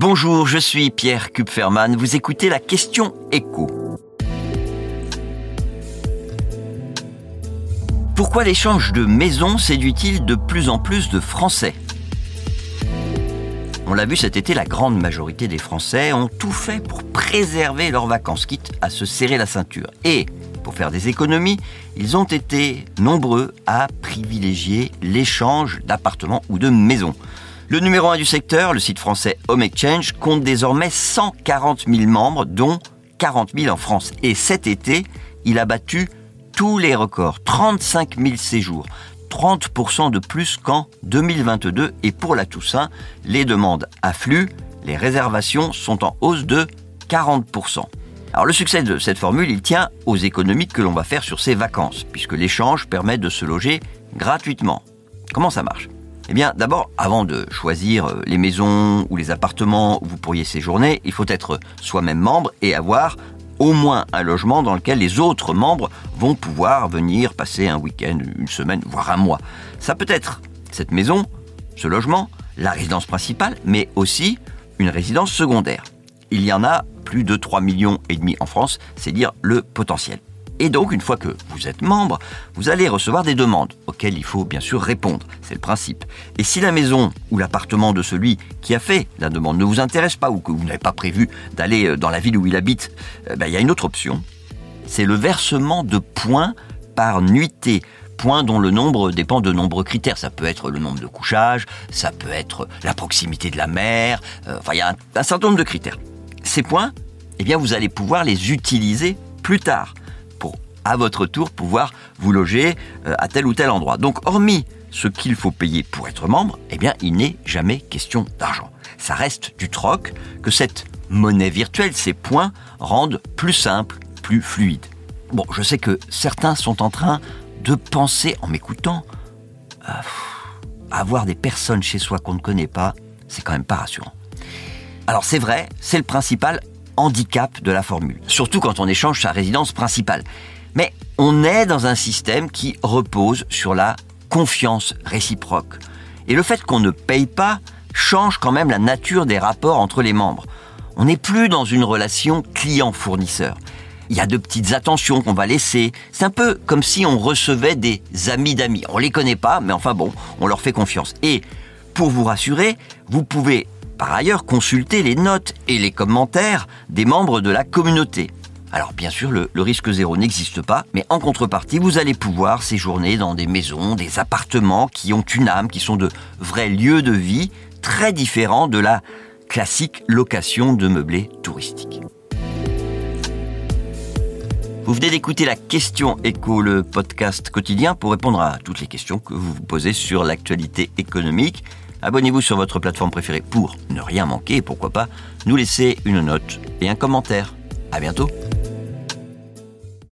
Bonjour, je suis Pierre Kupferman. Vous écoutez la question écho. Pourquoi l'échange de maisons séduit-il de plus en plus de Français? On l'a vu cet été, la grande majorité des Français ont tout fait pour préserver leurs vacances, quitte à se serrer la ceinture. Et pour faire des économies, ils ont été nombreux à privilégier l'échange d'appartements ou de maisons. Le numéro 1 du secteur, le site français Home Exchange, compte désormais 140 000 membres, dont 40 000 en France. Et cet été, il a battu tous les records, 35 000 séjours, 30% de plus qu'en 2022. Et pour la Toussaint, les demandes affluent, les réservations sont en hausse de 40%. Alors le succès de cette formule, il tient aux économies que l'on va faire sur ces vacances, puisque l'échange permet de se loger gratuitement. Comment ça marche? Eh bien, d'abord, avant de choisir euh, les maisons ou les appartements où vous pourriez séjourner, il faut être soi-même membre et avoir au moins un logement dans lequel les autres membres vont pouvoir venir passer un week-end, une semaine, voire un mois. Ça peut être cette maison, ce logement, la résidence principale, mais aussi une résidence secondaire. Il y en a plus de 3 millions et demi en France, c'est dire le potentiel. Et donc, une fois que vous êtes membre, vous allez recevoir des demandes auxquelles il faut bien sûr répondre. C'est le principe. Et si la maison ou l'appartement de celui qui a fait la demande ne vous intéresse pas ou que vous n'avez pas prévu d'aller euh, dans la ville où il habite, euh, ben, il y a une autre option. C'est le versement de points par nuitée points dont le nombre dépend de nombreux critères. Ça peut être le nombre de couchages, ça peut être la proximité de la mer, euh, enfin il y a un, un certain nombre de critères. Ces points, eh bien vous allez pouvoir les utiliser plus tard à votre tour pouvoir vous loger euh, à tel ou tel endroit. Donc hormis ce qu'il faut payer pour être membre, eh bien il n'est jamais question d'argent. Ça reste du troc que cette monnaie virtuelle, ces points, rendent plus simple, plus fluide. Bon, je sais que certains sont en train de penser en m'écoutant, avoir des personnes chez soi qu'on ne connaît pas, c'est quand même pas rassurant. Alors c'est vrai, c'est le principal handicap de la formule, surtout quand on échange sa résidence principale. Mais on est dans un système qui repose sur la confiance réciproque. Et le fait qu'on ne paye pas change quand même la nature des rapports entre les membres. On n'est plus dans une relation client-fournisseur. Il y a de petites attentions qu'on va laisser. C'est un peu comme si on recevait des amis d'amis. On les connaît pas, mais enfin bon, on leur fait confiance. Et pour vous rassurer, vous pouvez par ailleurs consulter les notes et les commentaires des membres de la communauté. Alors bien sûr, le, risque zéro n'existe pas, mais en contrepartie, vous allez pouvoir séjourner dans des maisons, des appartements qui ont une âme, qui sont de vrais lieux de vie très différents de la classique location de meublés touristiques. Vous venez d'écouter la question écho, le podcast quotidien pour répondre à toutes les questions que vous vous posez sur l'actualité économique. Abonnez-vous sur votre plateforme préférée pour ne rien manquer et pourquoi pas nous laisser une note et un commentaire. À bientôt.